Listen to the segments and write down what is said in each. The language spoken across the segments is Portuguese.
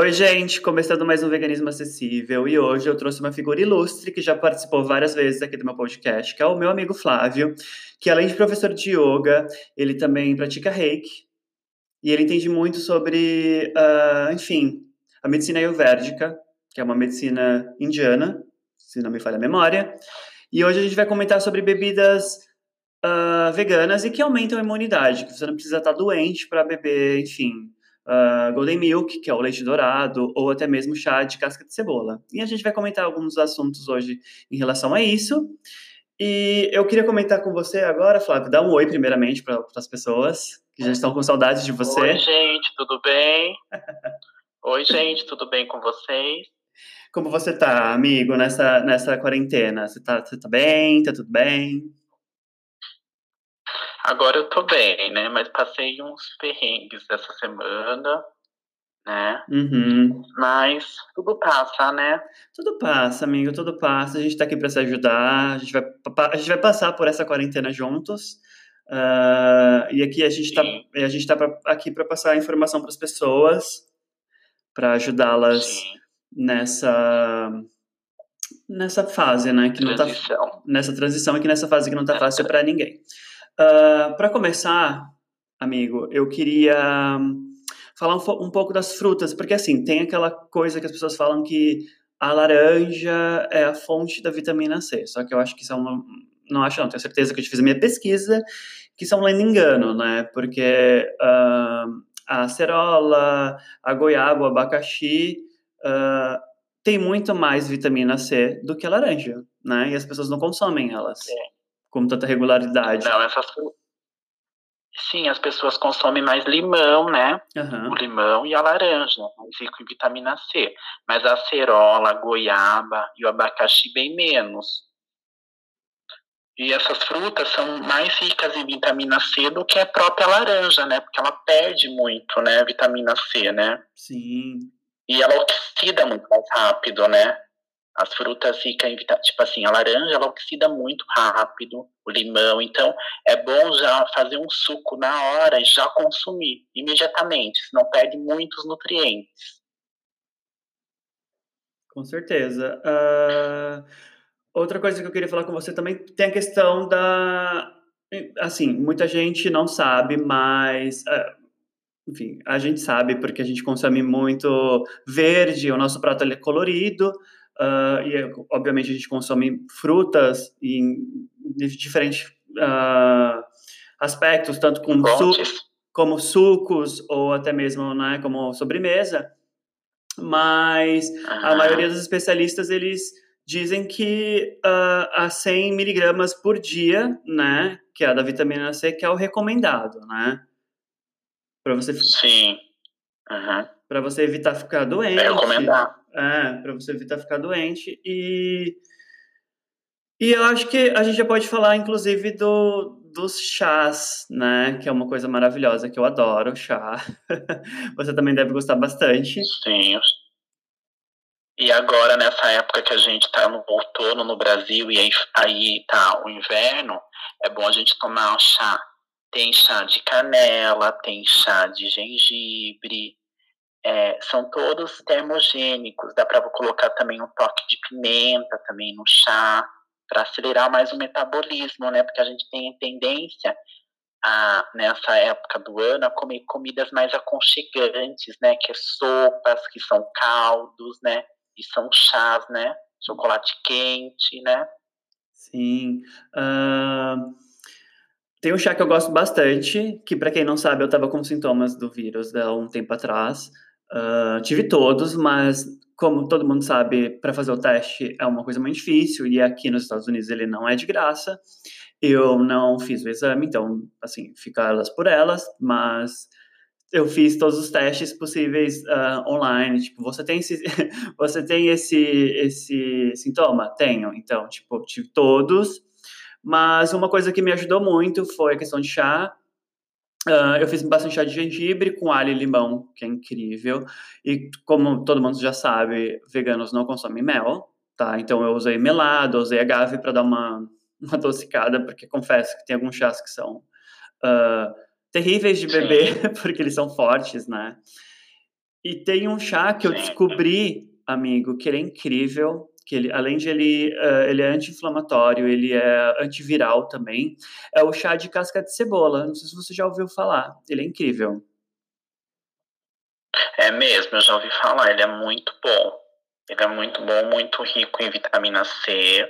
Oi, gente, começando mais um Veganismo Acessível e hoje eu trouxe uma figura ilustre que já participou várias vezes aqui do meu podcast, que é o meu amigo Flávio, que além de professor de yoga, ele também pratica reiki e ele entende muito sobre, uh, enfim, a medicina ayurvédica, que é uma medicina indiana, se não me falha a memória. E hoje a gente vai comentar sobre bebidas uh, veganas e que aumentam a imunidade, que você não precisa estar doente para beber, enfim, uh, golden milk, que é o leite dourado, ou até mesmo chá de casca de cebola. E a gente vai comentar alguns assuntos hoje em relação a isso. E eu queria comentar com você agora, Flávio, dá um oi primeiramente para as pessoas que já estão com saudade de você. Oi, gente, tudo bem? oi, gente, tudo bem com vocês? Como você tá, amigo, nessa, nessa quarentena? Você tá, você tá bem? Tá tudo bem? Agora eu tô bem, né? Mas passei uns perrengues essa semana, né? Uhum. Mas tudo passa, né? Tudo passa, amigo, tudo passa. A gente tá aqui para se ajudar. A gente vai, a gente vai passar por essa quarentena juntos. Uh, e aqui a gente está a gente tá pra, aqui para passar informação para as pessoas, para ajudá-las nessa nessa fase, né? Que transição. não tá nessa transição e que nessa fase que não tá fácil para ninguém. Ah, para começar, amigo, eu queria falar um, um, pouco das frutas, porque assim, tem aquela coisa que as pessoas falam que a laranja é a fonte da vitamina C, só que eu acho que isso é uma, não acho não, tenho certeza que eu fiz a minha pesquisa, que isso é um engano, né, porque uh, a acerola, a goiaba, o abacaxi, uh, tem muito mais vitamina C do que a laranja, né, e as pessoas não consomem elas. É com tanta regularidade. Não, essas Sim, as pessoas consomem mais limão, né? Uhum. O limão e a laranja, mais rico em vitamina C. Mas a acerola, a goiaba e o abacaxi bem menos. E essas frutas são mais ricas em vitamina C do que a própria laranja, né? Porque ela perde muito, né? Vitamina C, né? Sim. E ela oxida muito mais rápido, né? As frutas ficam, tipo assim, a laranja ela oxida muito rápido, o limão, então é bom já fazer um suco na hora e já consumir imediatamente, senão perde muitos nutrientes. Com certeza. Uh, outra coisa que eu queria falar com você também tem a questão da. Assim, muita gente não sabe, mas. Uh, enfim, a gente sabe porque a gente consome muito verde, o nosso prato é colorido, Uh, e, obviamente, a gente consome frutas em diferentes uh, aspectos, tanto como, su como sucos ou até mesmo né, como sobremesa. Mas a maioria dos especialistas, eles dizem que uh, a 100 miligramas por dia, né, que é a da vitamina C, que é o recomendado, né? Para você... Sim. Uhum. Para você evitar ficar doente. É recomendar. É, para você evitar ficar doente. E, e eu acho que a gente já pode falar, inclusive, do, dos chás, né? Que é uma coisa maravilhosa, que eu adoro chá. você também deve gostar bastante. Sim. E agora, nessa época que a gente está no outono no Brasil e aí, aí tá o inverno, é bom a gente tomar um chá. Tem chá de canela, tem chá de gengibre, é, são todos termogênicos, dá para colocar também um toque de pimenta também no chá, para acelerar mais o metabolismo, né? Porque a gente tem tendência a, nessa época do ano a comer comidas mais aconchegantes, né? Que é sopas, que são caldos, né? E são chás, né? Chocolate quente, né? Sim. Uh, tem um chá que eu gosto bastante, que para quem não sabe, eu estava com sintomas do vírus há um tempo atrás. Uh, tive todos, mas como todo mundo sabe, para fazer o teste é uma coisa muito difícil e aqui nos Estados Unidos ele não é de graça. Eu não fiz o exame, então, assim, fica elas por elas, mas eu fiz todos os testes possíveis uh, online. Tipo, você tem esse, você tem esse, esse sintoma? Tenho. Então, tipo, tive todos. Mas uma coisa que me ajudou muito foi a questão de chá. Uh, eu fiz bastante chá de gengibre com alho e limão, que é incrível. E como todo mundo já sabe, veganos não consomem mel, tá? Então eu usei melado, usei agave para dar uma, uma adocicada, porque confesso que tem alguns chás que são uh, terríveis de beber, porque eles são fortes, né? E tem um chá que eu descobri, amigo, que ele é incrível, que ele, além de ele, uh, ele é anti-inflamatório, ele é antiviral também, é o chá de casca de cebola. Não sei se você já ouviu falar. Ele é incrível. É mesmo, eu já ouvi falar. Ele é muito bom. Ele é muito bom, muito rico em vitamina C.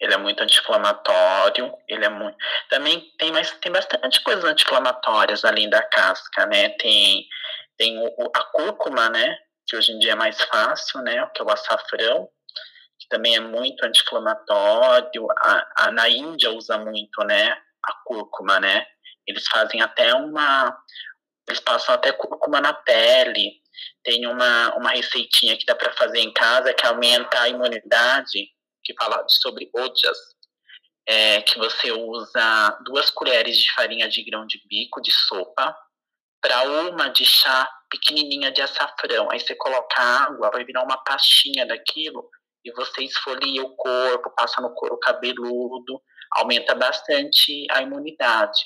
Ele é muito anti-inflamatório. Ele é muito. Também tem mais, tem bastante coisas anti-inflamatórias além da casca, né? Tem, tem o, a cúrcuma, né? Que hoje em dia é mais fácil, né? Que é o açafrão que também é muito anti-inflamatório. na Índia usa muito, né, a cúrcuma, né? Eles fazem até uma, eles passam até cúrcuma na pele. Tem uma, uma receitinha que dá para fazer em casa que aumenta a imunidade, que fala sobre ojas, é, que você usa duas colheres de farinha de grão de bico de sopa para uma de chá pequenininha de açafrão. Aí você coloca água, vai virar uma pastinha daquilo e você esfolia o corpo, passa no couro cabeludo, aumenta bastante a imunidade.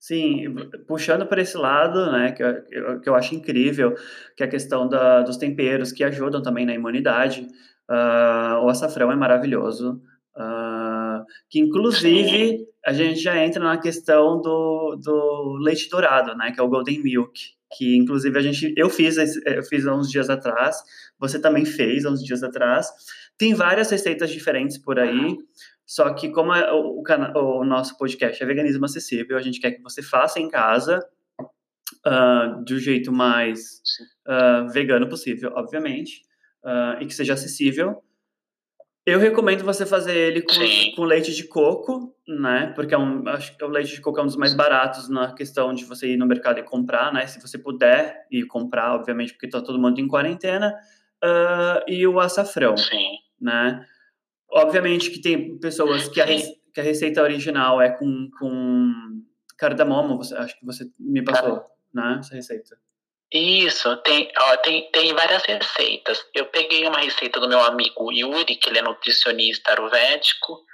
Sim, puxando para esse lado, né, que eu, que eu acho incrível, que é a questão da, dos temperos que ajudam também na imunidade. Uh, o açafrão é maravilhoso, uh, que inclusive a gente já entra na questão do, do leite dourado, né, que é o golden milk, que inclusive a gente, eu fiz, eu fiz há uns dias atrás, você também fez há uns dias atrás. Tem várias receitas diferentes por aí, só que como é o, o, o nosso podcast é veganismo acessível, a gente quer que você faça em casa uh, do jeito mais uh, vegano possível, obviamente, uh, e que seja acessível. Eu recomendo você fazer ele com, com, leite de coco, né? Porque é um, acho que o leite de coco é um dos mais baratos na questão de você ir no mercado e comprar, né? Se você puder ir comprar, obviamente, porque está todo mundo em quarentena uh, e o açafrão, Sim. né? Obviamente que tem pessoas que a, que a receita original é com, com cardamomo, você, acho que você me passou, né, essa receita. Isso, tem, ó, tem, tem várias receitas. Eu peguei uma receita do meu amigo Yuri, que ele é nutricionista ayurvédico,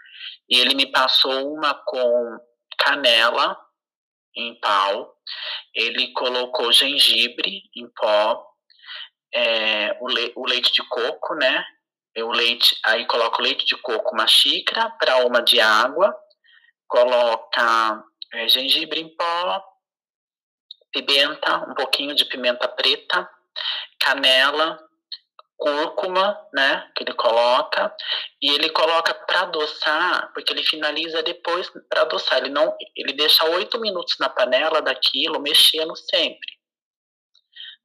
e ele me passou uma com canela em pau, ele colocou gengibre em pó, é, o, le, o leite de coco, né? O leite, aí coloca o leite de coco uma xícara para uma de água, coloca é, gengibre em pó, pimenta, um pouquinho de pimenta preta, canela, cúrcuma, né, que ele coloca, e ele coloca para adoçar, porque ele finaliza depois para adoçar, ele não, ele deixa oito minutos na panela daquilo, mexendo sempre.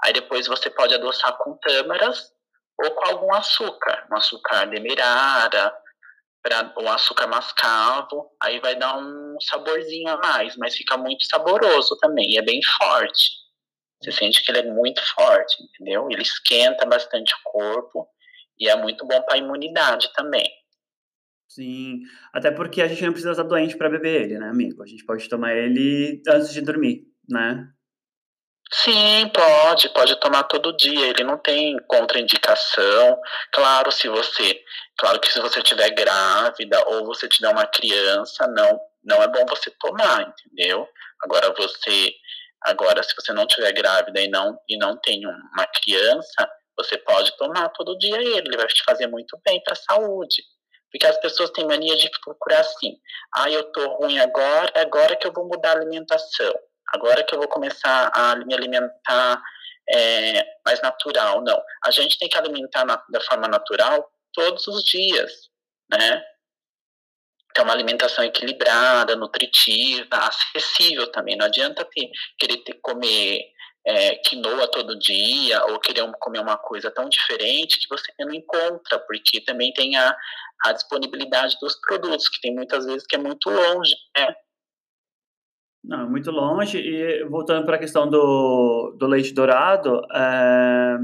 Aí depois você pode adoçar com tâmaras ou com algum açúcar, um açúcar demerara, pra, um açúcar mascavo, aí vai dar um saborzinho a mais, mas fica muito saboroso também, e é bem forte. Você sente que ele é muito forte, entendeu? Ele esquenta bastante o corpo e é muito bom para a imunidade também. Sim, até porque a gente não precisa estar doente para beber ele, né, amigo? A gente pode tomar ele antes de dormir, né? Sim, pode, pode tomar todo dia. Ele não tem contraindicação. Claro, se você, claro que se você estiver grávida ou você tiver uma criança, não, não é bom você tomar, entendeu? Agora você, agora se você não estiver grávida e não e não tem uma criança, você pode tomar todo dia ele. Ele vai te fazer muito bem para a saúde. Porque as pessoas têm mania de procurar assim. Ah, eu tô ruim agora, agora que eu vou mudar a alimentação agora que eu vou começar a me alimentar é, mais natural. Não, a gente tem que alimentar na, da forma natural todos os dias, né? Então, uma alimentação equilibrada, nutritiva, acessível também. Não adianta ter, querer ter, comer é, quinoa todo dia ou querer comer uma coisa tão diferente que você não encontra, porque também tem a, a disponibilidade dos produtos, que tem muitas vezes que é muito longe, né? Não, muito longe. E voltando para a questão do, do leite dourado, é,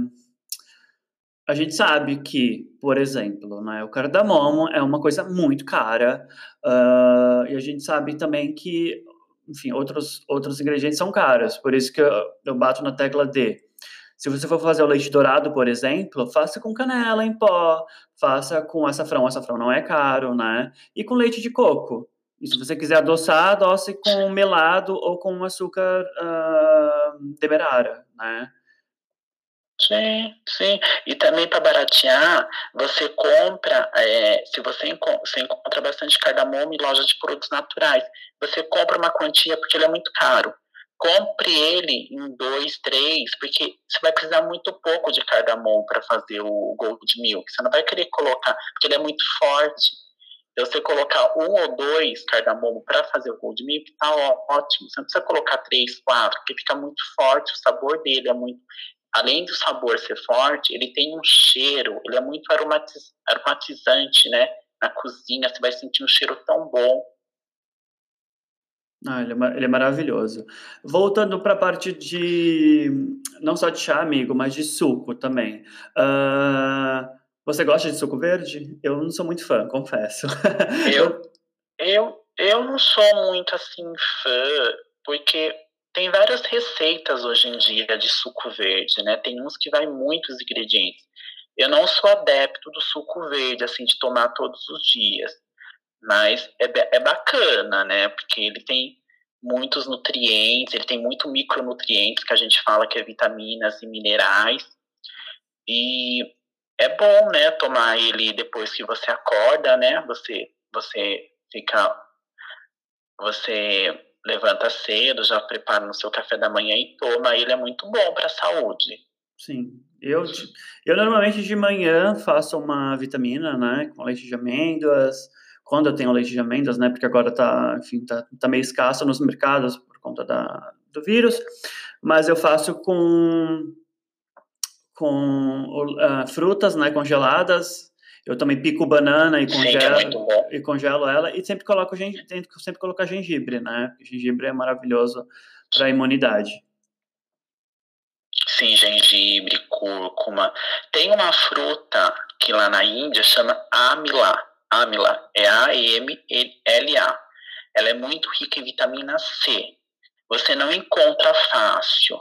a gente sabe que, por exemplo, né, o cardamomo é uma coisa muito cara. Uh, e a gente sabe também que, enfim, outros, outros ingredientes são caros. Por isso que eu, eu bato na tecla D. Se você for fazer o leite dourado, por exemplo, faça com canela em pó, faça com açafrão. Açafrão não é caro, né? E com leite de coco. E se você quiser adoçar, adoce com melado ou com açúcar uh, demerara, né? Sim, sim. E também para baratear, você compra, é, se você, encontra, você encontra bastante cardamomo em lojas de produtos naturais, você compra uma quantia porque ele é muito caro. Compre ele em dois, três, porque você vai precisar muito pouco de cardamomo para fazer o Gold Milk. Você não vai querer colocar, porque ele é muito forte. Então, você colocar um ou dois cardamomo para fazer o Gold Milk, tá ótimo. Você não precisa colocar três, quatro, porque fica muito forte, o sabor dele é muito além do sabor ser forte, ele tem um cheiro, ele é muito aromatiz, aromatizante, né? Na cozinha, você vai sentir um cheiro tão bom. Ah, ele é, ele é maravilhoso. Voltando para a parte de, não só de chá, amigo, mas de suco também. Uh, você gosta de suco verde? Eu não sou muito fã, confesso. Eu, eu, eu não sou muito assim fã, porque tem várias receitas hoje em dia de suco verde, né? Tem uns que vai muitos ingredientes. Eu não sou adepto do suco verde, assim, de tomar todos os dias. Mas é, é bacana, né? Porque ele tem muitos nutrientes, ele tem muito micronutrientes, que a gente fala que é vitaminas e minerais. E é bom, né, tomar ele depois que você acorda, né? Você, você fica... Você levanta cedo, já prepara no seu café da manhã e toma, ele é muito bom para a saúde. Sim, eu, eu normalmente de manhã faço uma vitamina, né, com leite de amêndoas, quando eu tenho leite de amêndoas, né, porque agora tá, enfim, tá, tá meio escasso nos mercados por conta da, do vírus, mas eu faço com com uh, frutas, né, congeladas, eu também pico banana e congelo, Sim, é e congelo ela e sempre coloco tento sempre colocar gengibre, né? Gengibre é maravilhoso para a imunidade. Sim, gengibre, cúrcuma. Tem uma fruta que lá na Índia chama amila. Amila é A-M-L-A. Ela é muito rica em vitamina C. Você não encontra fácil.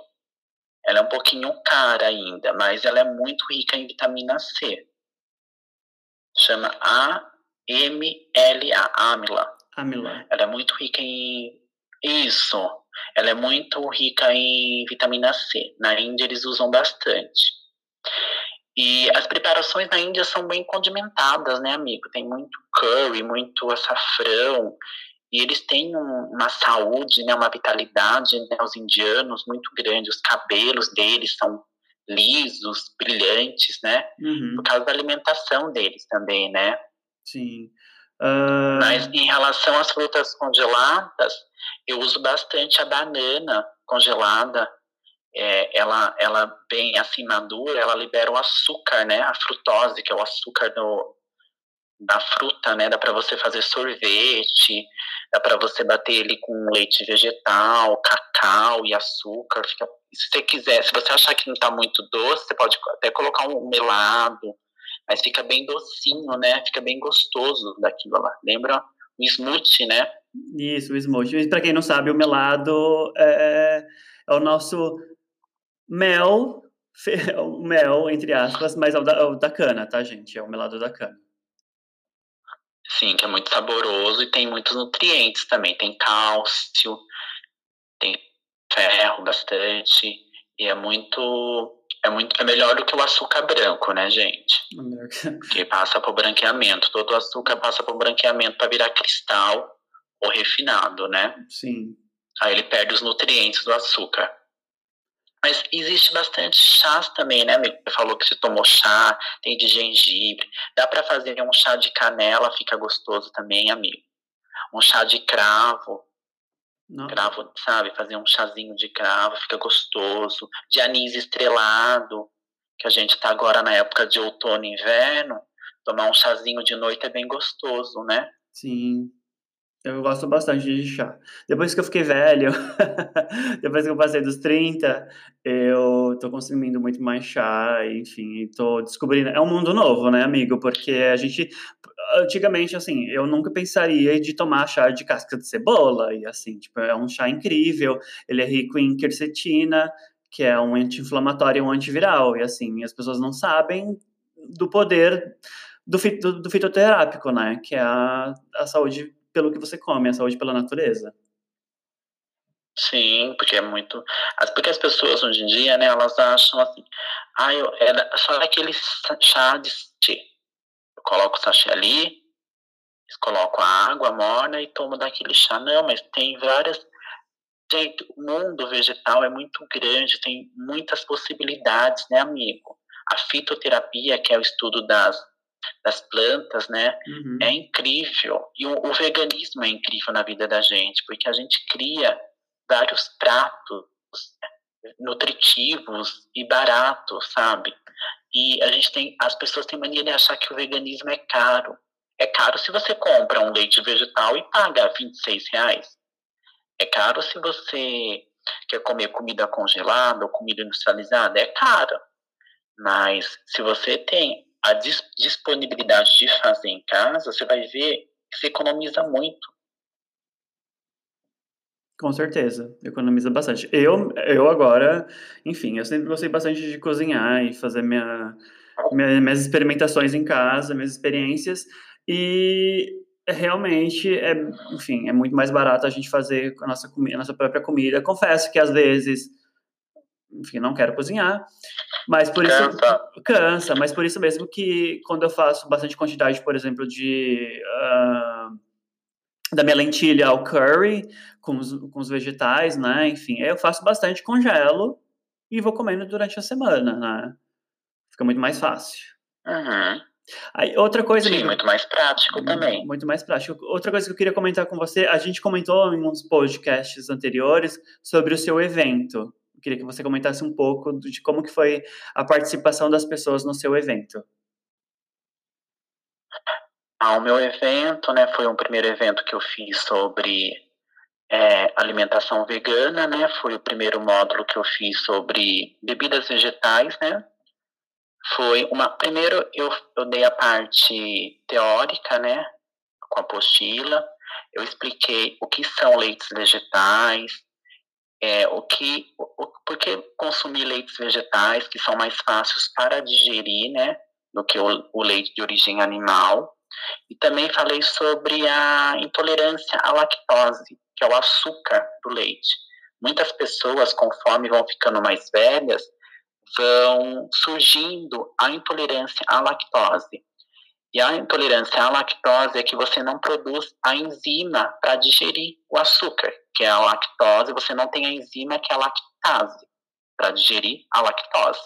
Ela é um pouquinho cara ainda, mas ela é muito rica em vitamina C chama A-M-L-A, Amila. Amila. Ela é muito rica em. Isso. Ela é muito rica em vitamina C. Na Índia eles usam bastante. E as preparações na Índia são bem condimentadas, né, amigo? Tem muito curry, muito açafrão. E eles têm um, uma saúde, né, uma vitalidade, né, os indianos muito grande. Os cabelos deles são lisos, brilhantes, né? Uhum. Por causa da alimentação deles também, né? Sim. Uh... Mas em relação às frutas congeladas, eu uso bastante a banana congelada. É, ela, ela bem assim madura, ela libera o açúcar, né? A frutose, que é o açúcar do, da fruta, né? Dá para você fazer sorvete, dá para você bater ele com leite vegetal, cacau e açúcar, fica se você quiser, se você achar que não está muito doce, você pode até colocar um melado, mas fica bem docinho, né? Fica bem gostoso daquilo lá. Lembra o smoothie, né? Isso, o smoothie. Para quem não sabe, o melado é, é o nosso mel, o mel, entre aspas, mas é o da, é o da cana, tá, gente? É o melado da cana. Sim, que é muito saboroso e tem muitos nutrientes também. Tem cálcio, tem ferro bastante e é muito é muito é melhor do que o açúcar branco, né, gente? que passa por branqueamento. Todo açúcar passa por branqueamento para virar cristal ou refinado, né? Sim. Aí ele perde os nutrientes do açúcar. Mas existe bastante chás também, né, amigo? Você falou que você tomou chá, tem de gengibre. Dá para fazer um chá de canela, fica gostoso também, amigo. Um chá de cravo, não. Cravo, sabe? Fazer um chazinho de cravo, fica gostoso. De anis estrelado, que a gente tá agora na época de outono e inverno. Tomar um chazinho de noite é bem gostoso, né? Sim. Eu gosto bastante de chá. Depois que eu fiquei velho, depois que eu passei dos 30, eu tô consumindo muito mais chá, enfim, tô descobrindo. É um mundo novo, né, amigo? Porque a gente. Antigamente, assim, eu nunca pensaria de tomar chá de casca de cebola, e assim, tipo, é um chá incrível, ele é rico em quercetina, que é um anti-inflamatório e um antiviral, e assim, as pessoas não sabem do poder do, fito, do fitoterápico, né? Que é a, a saúde pelo que você come, a saúde pela natureza. Sim, porque é muito. Porque as pessoas hoje em dia, né, elas acham assim, Ah, eu, é só aquele chá de tchê. Eu coloco o sachê ali, coloco a água morna e tomo daquele chá. Não, mas tem várias. Gente, o mundo vegetal é muito grande, tem muitas possibilidades, né, amigo? A fitoterapia, que é o estudo das, das plantas, né, uhum. é incrível. E o, o veganismo é incrível na vida da gente, porque a gente cria vários pratos nutritivos e baratos, sabe? E a gente tem, as pessoas têm mania de achar que o veganismo é caro. É caro se você compra um leite vegetal e paga 26 reais. É caro se você quer comer comida congelada ou comida industrializada. É caro. Mas se você tem a disponibilidade de fazer em casa, você vai ver que você economiza muito. Com certeza, economiza bastante. Eu, eu agora, enfim, eu sempre gostei bastante de cozinhar e fazer minha, minha, minhas experimentações em casa, minhas experiências, e realmente, é, enfim, é muito mais barato a gente fazer a nossa, a nossa própria comida. Confesso que às vezes, enfim, não quero cozinhar, mas por isso cansa. cansa, mas por isso mesmo que quando eu faço bastante quantidade, por exemplo, de uh, da minha lentilha ao curry com os, com os vegetais, né? Enfim, eu faço bastante, congelo e vou comendo durante a semana, né? Fica muito mais fácil. Uhum. Aí, outra coisa. Sim, muito mais prático também. Muito mais prático. Outra coisa que eu queria comentar com você, a gente comentou em uns podcasts anteriores sobre o seu evento. Queria que você comentasse um pouco de como que foi a participação das pessoas no seu evento. Ah, o meu evento, né, foi um primeiro evento que eu fiz sobre é, alimentação vegana, né, foi o primeiro módulo que eu fiz sobre bebidas vegetais, né, foi uma, primeiro eu, eu dei a parte teórica, né, com a apostila, eu expliquei o que são leites vegetais, é, o que, o, por que consumir leites vegetais, que são mais fáceis para digerir, né, do que o, o leite de origem animal, e também falei sobre a intolerância à lactose, que é o açúcar do leite. Muitas pessoas, conforme vão ficando mais velhas, vão surgindo a intolerância à lactose. E a intolerância à lactose é que você não produz a enzima para digerir o açúcar, que é a lactose, você não tem a enzima que é a lactase para digerir a lactose.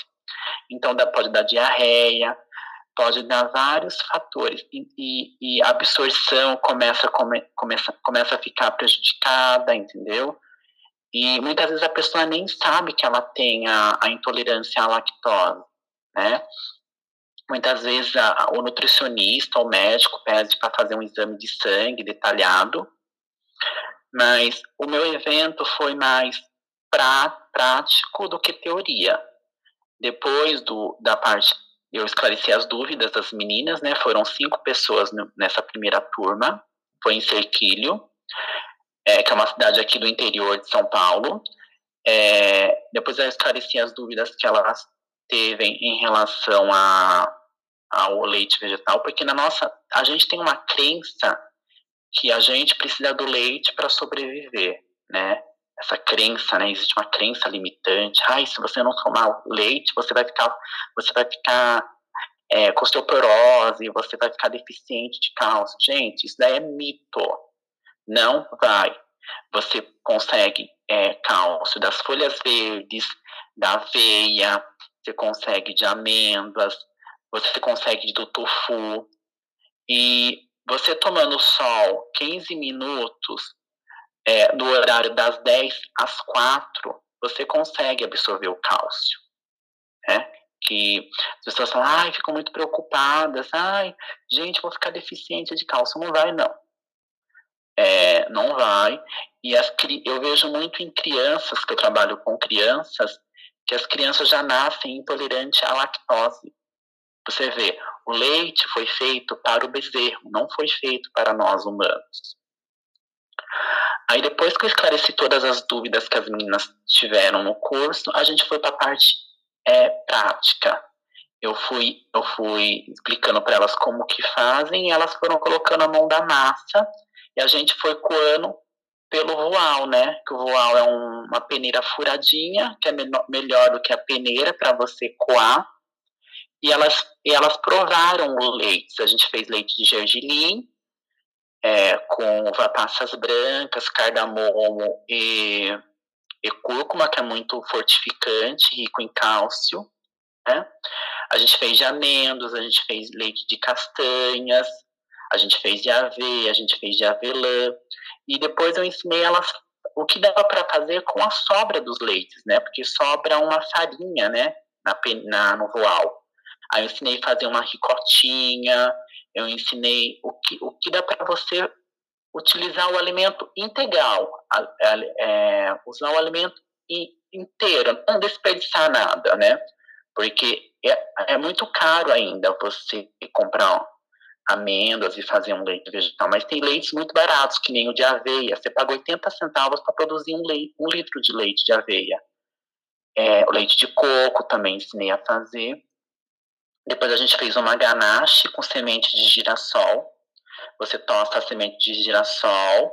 Então pode dar diarreia, pode dar vários fatores e, e, e a absorção começa, come, começa, começa a ficar prejudicada, entendeu? E muitas vezes a pessoa nem sabe que ela tem a, a intolerância à lactose, né? Muitas vezes a, o nutricionista, o médico pede para fazer um exame de sangue detalhado, mas o meu evento foi mais pra, prático do que teoria. Depois do, da parte eu esclareci as dúvidas das meninas, né? Foram cinco pessoas nessa primeira turma. Foi em Cerquilho, é, que é uma cidade aqui do interior de São Paulo. É, depois eu esclareci as dúvidas que elas teve em relação a, ao leite vegetal, porque na nossa a gente tem uma crença que a gente precisa do leite para sobreviver, né? essa crença, né? Existe uma crença limitante. Ai, se você não tomar leite, você vai ficar, você vai ficar é, com osteoporose, você vai ficar deficiente de cálcio. Gente, isso daí é mito. Não vai. Você consegue é, cálcio das folhas verdes, da aveia, você consegue de amêndoas, você consegue do tofu. E você tomando sol 15 minutos é, no horário das 10 às 4, você consegue absorver o cálcio. Né? Que as pessoas falam, ai, ficam muito preocupadas, ai, gente, vou ficar deficiente de cálcio. Não vai, não. É, não vai. E as, eu vejo muito em crianças, que eu trabalho com crianças, que as crianças já nascem intolerantes à lactose. Você vê, o leite foi feito para o bezerro, não foi feito para nós humanos. Aí depois que eu esclareci todas as dúvidas que as meninas tiveram no curso, a gente foi para a parte é, prática. Eu fui, eu fui explicando para elas como que fazem e elas foram colocando a mão da massa e a gente foi coando pelo voal, né? Que o voal é um, uma peneira furadinha, que é melhor do que a peneira para você coar. E elas, e elas provaram o leite. A gente fez leite de gergelim, é, com passas brancas, cardamomo e, e cúrcuma, que é muito fortificante, rico em cálcio. Né? A gente fez de amêndoas, a gente fez leite de castanhas, a gente fez de aveia, a gente fez de avelã. E depois eu ensinei elas o que dava para fazer com a sobra dos leites, né? Porque sobra uma farinha, né? Na, na, no voal. Aí eu ensinei a fazer uma ricotinha, eu ensinei o que, o que dá para você utilizar o alimento integral, a, a, é, usar o alimento inteiro, não desperdiçar nada, né? Porque é, é muito caro ainda você comprar amêndoas e fazer um leite vegetal, mas tem leites muito baratos, que nem o de aveia. Você paga 80 centavos para produzir um, leite, um litro de leite de aveia. É, o leite de coco também ensinei a fazer. Depois a gente fez uma ganache com semente de girassol. Você tosta a semente de girassol,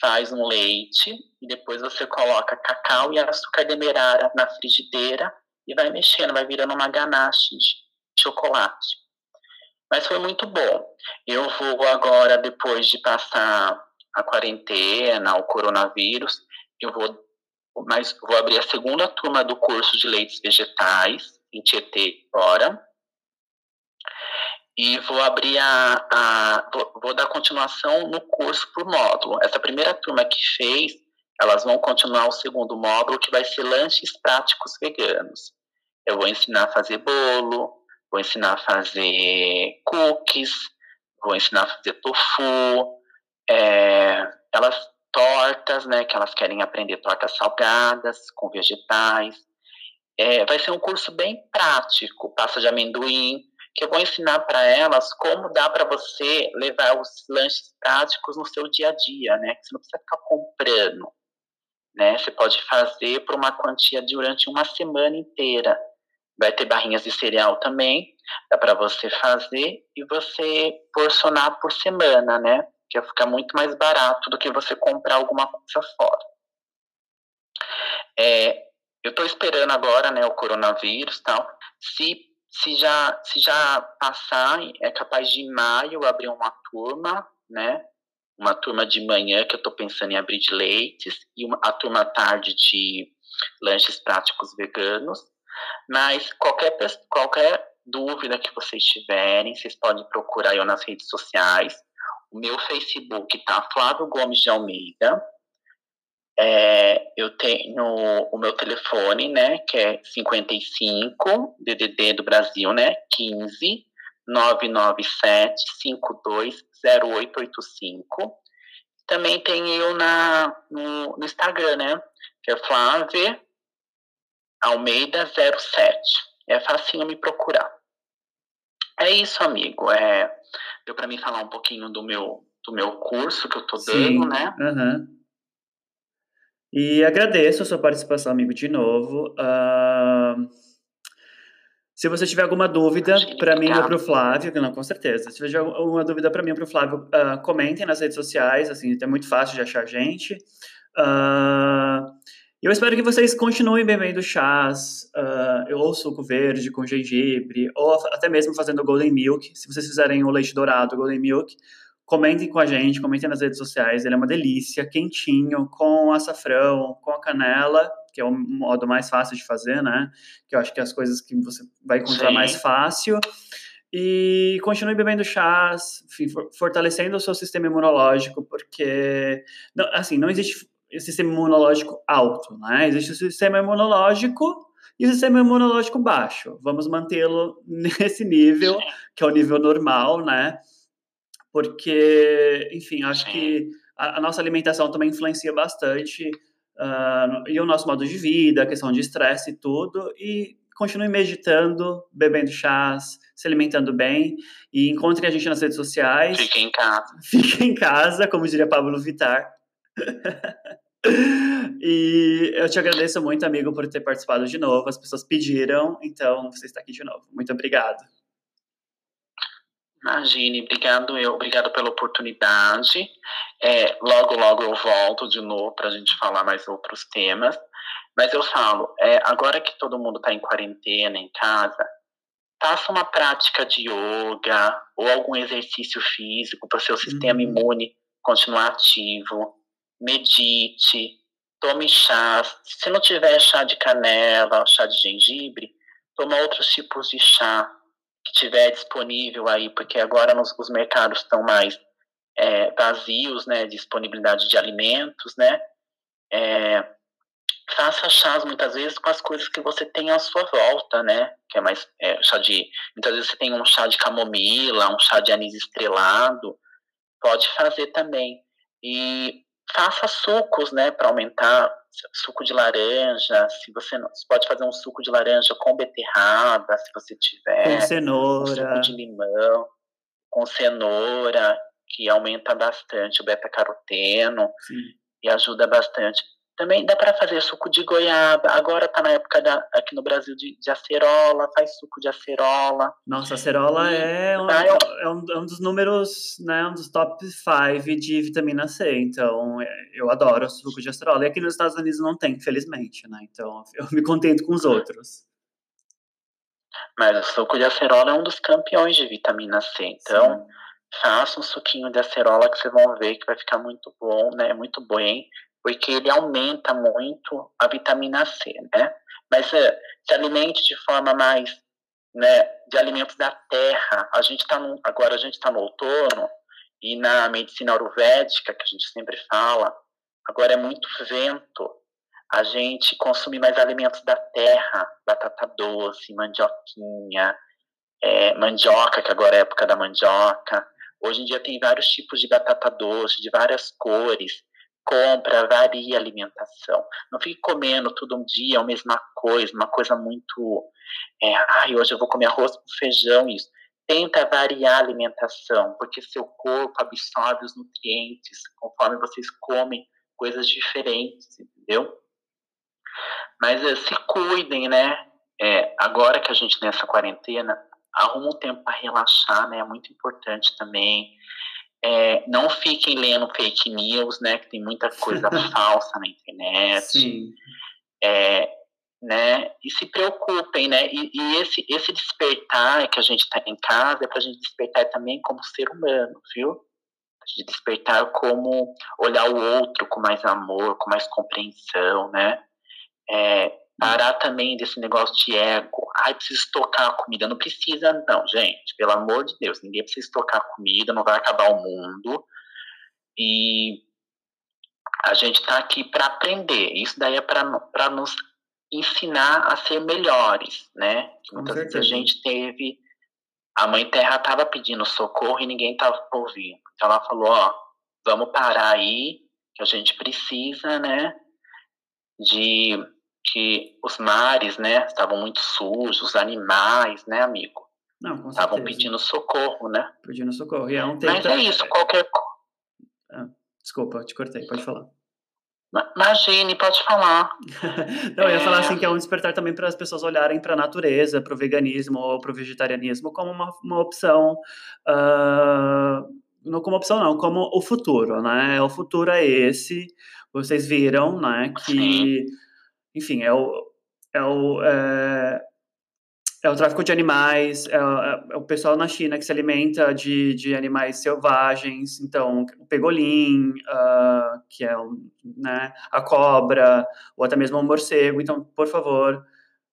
faz um leite e depois você coloca cacau e açúcar demerara na frigideira e vai mexendo, vai virando uma ganache de chocolate. Mas foi muito bom. Eu vou agora, depois de passar a quarentena, o coronavírus, eu vou, mas vou abrir a segunda turma do curso de leites vegetais em Tietê agora e vou abrir a, a vou, vou, dar continuação no curso por módulo. Essa primeira turma que fez, elas vão continuar o segundo módulo, que vai ser lanches práticos veganos. Eu vou ensinar a fazer bolo, vou ensinar a fazer cookies, vou ensinar a fazer tofu, é, elas tortas, né, que elas querem aprender tortas salgadas com vegetais. É, vai ser um curso bem prático, pasta de amendoim, que eu vou ensinar para elas como dá para você levar os lanches práticos no seu dia a dia, né? Você não precisa ficar comprando, né? Você pode fazer por uma quantia durante uma semana inteira. Vai ter barrinhas de cereal também, dá para você fazer e você porcionar por semana, né? Que vai ficar muito mais barato do que você comprar alguma coisa fora. É, eu estou esperando agora, né, o coronavírus, tal. Se se já, se já passar, é capaz de em maio abrir uma turma, né? Uma turma de manhã que eu estou pensando em abrir de leites e uma, a turma à tarde de lanches práticos veganos. Mas qualquer, qualquer dúvida que vocês tiverem, vocês podem procurar eu nas redes sociais. O meu Facebook tá Flávio Gomes de Almeida. É, eu tenho o meu telefone, né, que é 55 DDD do Brasil, né, 15 997 520885. Também tem eu na, no, no Instagram, né, que é Flávia Almeida 07. É facinho me procurar. É isso, amigo. É, deu para mim falar um pouquinho do meu, do meu curso que eu tô dando, Sim. né? Uhum. E agradeço a sua participação, amigo, de novo. Uh, se você tiver alguma dúvida para mim ou para o Flávio, não, com certeza. Se tiver alguma dúvida para mim ou para o Flávio, uh, comentem nas redes sociais, assim, é muito fácil de achar a gente. Uh, eu espero que vocês continuem bebendo chás, uh, ou suco verde com gengibre, ou até mesmo fazendo golden milk. Se vocês fizerem o leite dourado, golden milk, Comentem com a gente, comentem nas redes sociais. Ele é uma delícia, quentinho, com açafrão, com a canela, que é o modo mais fácil de fazer, né? Que eu acho que é as coisas que você vai encontrar Sim. mais fácil. E continue bebendo chás, fortalecendo o seu sistema imunológico, porque, não, assim, não existe sistema imunológico alto, né? Existe o sistema imunológico e o sistema imunológico baixo. Vamos mantê-lo nesse nível, que é o nível normal, né? Porque, enfim, acho que a, a nossa alimentação também influencia bastante uh, e o nosso modo de vida, a questão de estresse e tudo, e continue meditando, bebendo chás, se alimentando bem e encontre a gente nas redes sociais. Fique em casa. Fique em casa, como diria Pablo Vittar. e eu te agradeço muito, amigo, por ter participado de novo. As pessoas pediram, então você está aqui de novo. Muito obrigado. Imagine, obrigado eu, obrigado pela oportunidade. É, logo, logo eu volto de novo para a gente falar mais outros temas. Mas eu falo, é, agora que todo mundo está em quarentena, em casa, faça uma prática de yoga ou algum exercício físico para o seu sistema uhum. imune continuar ativo. Medite, tome chá. Se não tiver chá de canela, chá de gengibre, toma outros tipos de chá que tiver disponível aí, porque agora nos, os mercados estão mais é, vazios, né, disponibilidade de alimentos, né, é, faça chás muitas vezes com as coisas que você tem à sua volta, né, que é mais é, chá de, muitas vezes você tem um chá de camomila, um chá de anis estrelado, pode fazer também, e faça sucos, né, para aumentar suco de laranja, se você não, você pode fazer um suco de laranja com beterraba, se você tiver. Com cenoura. Um suco de limão, com cenoura, que aumenta bastante o beta-caroteno e ajuda bastante. Também dá para fazer suco de goiaba. Agora está na época da, aqui no Brasil de, de, acerola, faz suco de acerola. Nossa, acerola e, é, um, é, um, é um dos números, né, um dos top 5 de vitamina C. Então, é, eu adoro suco de acerola. E aqui nos Estados Unidos não tem, infelizmente, né? Então, eu me contento com os outros. Mas o suco de acerola é um dos campeões de vitamina C. Então, Sim. faça um suquinho de acerola que vocês vão ver que vai ficar muito bom, né? Muito bem porque ele aumenta muito a vitamina C, né? Mas uh, se alimente de forma mais, né, de alimentos da terra. A gente tá no, agora a gente está no outono e na medicina ayurvédica que a gente sempre fala, agora é muito vento. A gente consome mais alimentos da terra, batata doce, mandioquinha, é, mandioca, que agora é a época da mandioca. Hoje em dia tem vários tipos de batata doce, de várias cores compra, varia a alimentação. Não fique comendo todo um dia a mesma coisa, uma coisa muito. É, ai, hoje eu vou comer arroz com feijão, isso. Tenta variar a alimentação, porque seu corpo absorve os nutrientes conforme vocês comem coisas diferentes, entendeu? Mas é, se cuidem, né? É, agora que a gente nessa quarentena, arruma um tempo para relaxar, né? É muito importante também. É, não fiquem lendo fake news, né? Que tem muita coisa falsa na internet. Sim. É, né? E se preocupem, né? E, e, esse, esse despertar que a gente está em casa é para a gente despertar também como ser humano, viu? De despertar como olhar o outro com mais amor, com mais compreensão, né? É, parar também desse negócio de ego. Ai, preciso estocar a comida. Não precisa, não, gente. Pelo amor de Deus, ninguém precisa estocar a comida, não vai acabar o mundo. E a gente está aqui para aprender. Isso daí é para nos ensinar a ser melhores, né? Muitas vezes a gente teve. A Mãe Terra estava pedindo socorro e ninguém estava ouvindo. Então ela falou: ó, vamos parar aí, que a gente precisa, né? De que os mares, né, estavam muito sujos, os animais, né, amigo? Não, com Estavam pedindo socorro, né? Pedindo socorro. E é um Mas é isso, qualquer ah, Desculpa, te cortei, pode falar. Imagine, pode falar. Não, eu ia é... falar assim que é um despertar também para as pessoas olharem para a natureza, para o veganismo ou para o vegetarianismo como uma, uma opção, uh, não como opção não, como o futuro, né? O futuro é esse. Vocês viram, né, que Sim enfim, é o, é o, é, é o tráfico de animais, é, é, o pessoal na China que se alimenta de, de animais selvagens, então o pegolim, uh, que é né, a cobra, ou até mesmo o morcego, então, por favor,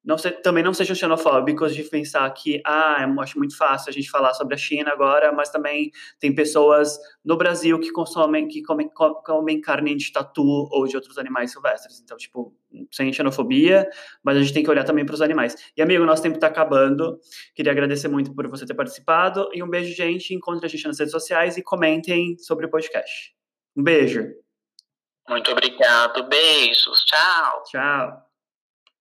não se, também não sejam xenofóbicos de pensar que, ah, eu acho muito fácil a gente falar sobre a China agora, mas também tem pessoas no Brasil que consomem, que comem, comem carne de tatu ou de outros animais silvestres. Então, tipo, sem xenofobia, mas a gente tem que olhar também para os animais. E, amigo, nosso tempo está acabando. Queria agradecer muito por você ter participado. E um beijo, gente. Encontre a gente nas redes sociais e comentem sobre o podcast. Um beijo. Muito obrigado. Beijos. Tchau. Tchau.